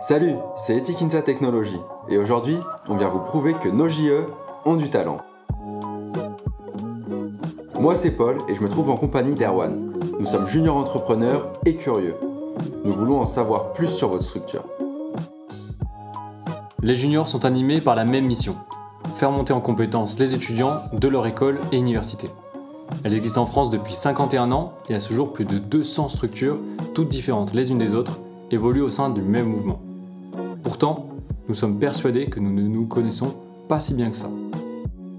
Salut, c'est Etikinsa Technologies et aujourd'hui, on vient vous prouver que nos JE ont du talent. Moi, c'est Paul et je me trouve en compagnie d'Erwan. Nous sommes juniors entrepreneurs et curieux. Nous voulons en savoir plus sur votre structure. Les juniors sont animés par la même mission faire monter en compétences les étudiants de leur école et université. Elle existe en France depuis 51 ans et à ce jour plus de 200 structures, toutes différentes les unes des autres, évoluent au sein du même mouvement. Pourtant, nous sommes persuadés que nous ne nous connaissons pas si bien que ça.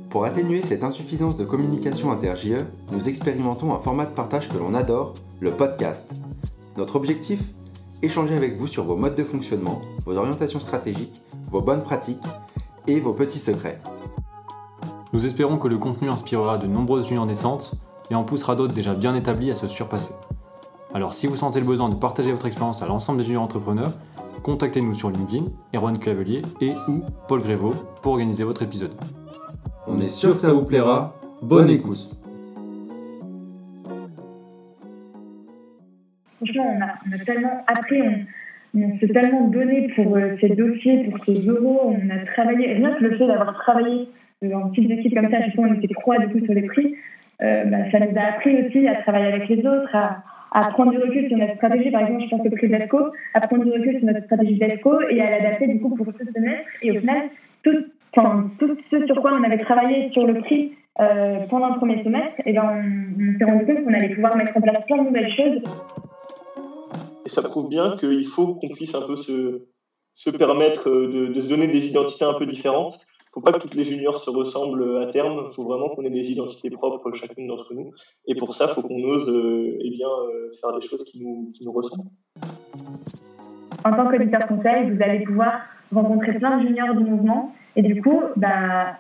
Pour atténuer cette insuffisance de communication inter-JE, nous expérimentons un format de partage que l'on adore, le podcast. Notre objectif? Échanger avec vous sur vos modes de fonctionnement, vos orientations stratégiques, vos bonnes pratiques et vos petits secrets. Nous espérons que le contenu inspirera de nombreuses juniors naissantes et en poussera d'autres déjà bien établis à se surpasser. Alors si vous sentez le besoin de partager votre expérience à l'ensemble des juniors entrepreneurs, contactez-nous sur LinkedIn, Erwan Cavelier et ou Paul Grévaux pour organiser votre épisode. On est sûr que ça vous plaira. Bonne écoute. Franchement, on a, tellement appris, on, s'est tellement donné pour euh, ces dossiers, pour ces euros. On a travaillé, rien que le fait d'avoir travaillé en petite équipe comme ça, je sais on était trois du coup sur les prix, euh, bah, ça nous a appris aussi à travailler avec les autres, à, prendre du recul sur notre stratégie. Par exemple, je pense au prix d'ESCO, à prendre du recul sur notre stratégie d'ESCO et à l'adapter du coup pour ce semestre. Et au final, tout, ce sur quoi on avait travaillé sur le prix euh, pendant le premier semestre, et ben on, s'est rendu compte qu'on allait pouvoir mettre en place plein de nouvelles choses. Et ça prouve bien qu'il faut qu'on puisse un peu se, se permettre de, de, se donner des identités un peu différentes faut pas que toutes les juniors se ressemblent à terme. Il faut vraiment qu'on ait des identités propres chacune d'entre nous. Et pour ça, il faut qu'on ose euh, eh bien, euh, faire des choses qui nous, qui nous ressemblent. En tant qu'auditeur conseil, vous allez pouvoir rencontrer plein de juniors du mouvement. Et du coup, bah,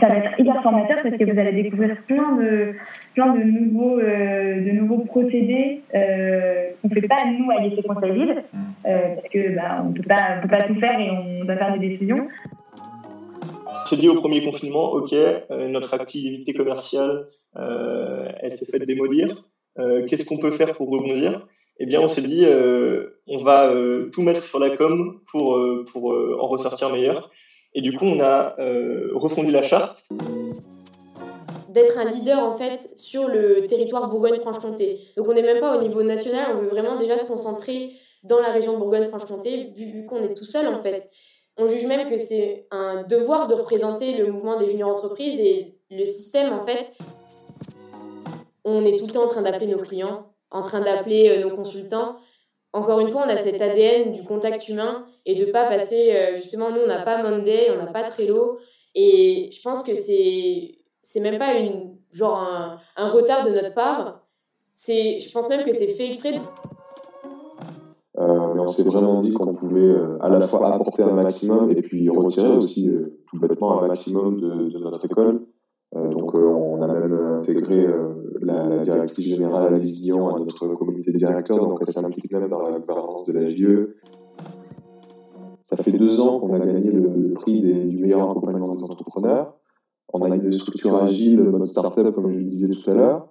ça va être hyper formateur parce que vous allez découvrir plein de, plein de, nouveaux, euh, de nouveaux procédés euh, qu'on ne fait pas nous à l'essai conseil libre parce qu'on bah, ne peut pas, peut pas tout faire et on doit faire des décisions s'est dit au premier confinement, OK, euh, notre activité commerciale, euh, elle s'est faite démolir. Euh, qu'est-ce qu'on peut faire pour rebondir? Eh bien, on s'est dit, on va tout mettre sur la com pour, pour en ressortir meilleur. Et du coup, on a refondu la charte d'être un leader en fait sur le territoire Bourgogne-Franche-Comté. Donc on n'est même pas au niveau national, on veut vraiment déjà se concentrer dans la région Bourgogne-Franche-Comté vu qu'on est tout seul en fait. On juge même que c'est un devoir de représenter le mouvement des juniors entreprises et le système, en fait. On est tout le temps en train d'appeler nos clients, en train d'appeler euh, nos consultants. Encore une fois, on a cet ADN du contact humain et de pas passer, euh, justement, nous, on n'a pas Monday, on n'a pas Trello. Et je pense que c'est, c'est même pas une, genre un, retard de notre part. C'est, je pense même que c'est fait exprès on s'est vraiment dit qu'on pouvait euh, à la fois apporter un maximum et puis retirer aussi euh, tout bêtement un maximum de, notre école. Euh, donc on a même intégré la, directrice générale Alice Guillon à notre comité de directeurs, donc elle s'implique même dans la gouvernance de la JE. Ça fait deux ans qu'on a gagné le, prix du meilleur accompagnement des entrepreneurs. On a une structure agile, mode startup, comme je le disais tout à l'heure.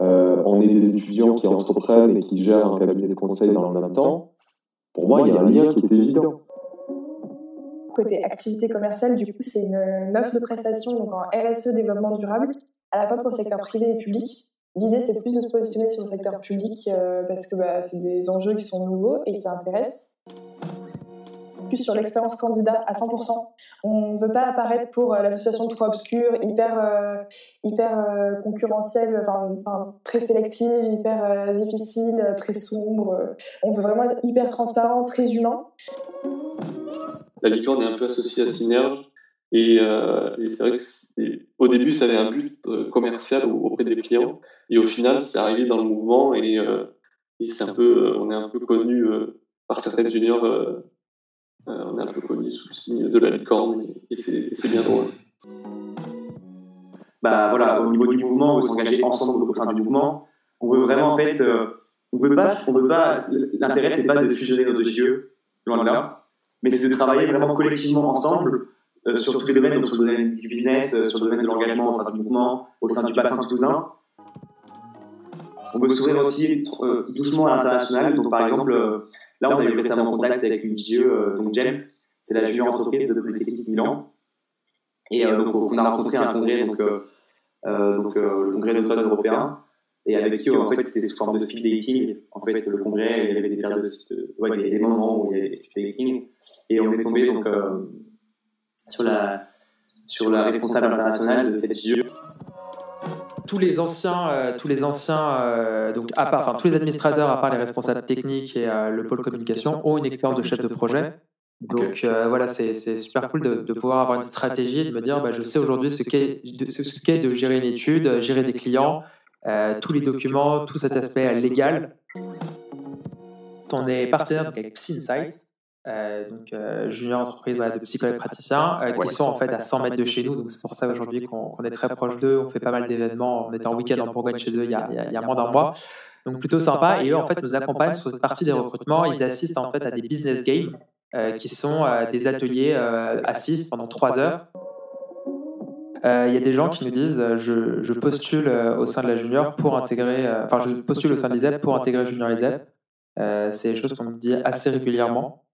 on est des étudiants qui entreprennent et qui gèrent un cabinet de conseil dans le même temps. Pour moi, il y a un lien qui est évident. Côté activité commerciale, du coup, c'est une, offre de prestation donc en RSE développement durable, à la fois pour le secteur privé et public. L'idée, c'est plus de se positionner sur le secteur public euh, parce que bah, c'est des enjeux qui sont nouveaux et qui intéressent plus sur l'expérience candidat à 100%. On ne veut pas apparaître pour euh, l'association trop obscure, hyper, euh, hyper euh, concurrentielle, enfin, très sélective, hyper difficile, très sombre. On veut vraiment être hyper transparent, très humain. La licorne est un peu associée à Synerge. Et, c'est vrai qu'au début, ça avait un but commercial auprès des clients. Et au final, c'est arrivé dans le mouvement et, c'est un peu, on est un peu connu par certaines juniors on est un peu connu sous le signe de la licorne et c'est bien drôle. Bah voilà, au niveau du mouvement, on veut s'engager ensemble au sein du mouvement. On veut vraiment en fait, euh, on veut pas, pas. L'intérêt c'est pas de fusionner nos deux yeux, loin de là, mais c'est de travailler vraiment collectivement ensemble euh, sur tous les domaines, donc sur le domaine du business, sur le domaine de l'engagement au sein du mouvement, au sein du bassin toulousain. On veut s'ouvrir aussi doucement à l'international. Donc, par exemple, là, on a eu récemment contact avec une JE, donc GEM, c'est la junior entreprise de Polytechnique Milan. Et donc, on a rencontré un congrès, donc, donc le congrès d'automne européen. Et avec qui, en fait, c'était sous forme de speed dating. En fait, le congrès, il y avait des, périodes des, moments où il y avait speed dating. Et on est tombé donc, euh, sur, la, sur la responsable internationale de cette JE. Tous les anciens, euh, tous les anciens, euh, donc à part, enfin tous les administrateurs, à part les responsables techniques et le pôle communication, ont une expérience de chef de projet. Donc voilà, c'est super cool de, de, pouvoir avoir une stratégie de me dire, bah, je sais aujourd'hui ce qu'est de, de gérer une étude, gérer des clients, euh, tous les documents, tout cet aspect légal. On est partenaire avec Psynsight, euh, donc euh, junior entreprise de psychologues praticiens, qui sont en fait à 100 mètres de chez nous. Donc c'est pour ça aujourd'hui qu'on est très proche d'eux. On fait pas mal d'événements. On était en week-end en Bourgogne chez eux il y a, il y a moins d'un mois. Donc plutôt sympa. Et eux en fait nous accompagnent sur cette partie des recrutements. Ils assistent en fait à des business games qui sont des ateliers assis pendant trois heures euh, il y a des gens qui nous disent euh, je, je, postule euh, au sein de la junior pour intégrer, enfin je postule au sein de l'ISEP pour intégrer Junior ISEP. c'est des choses qu'on me dit assez régulièrement.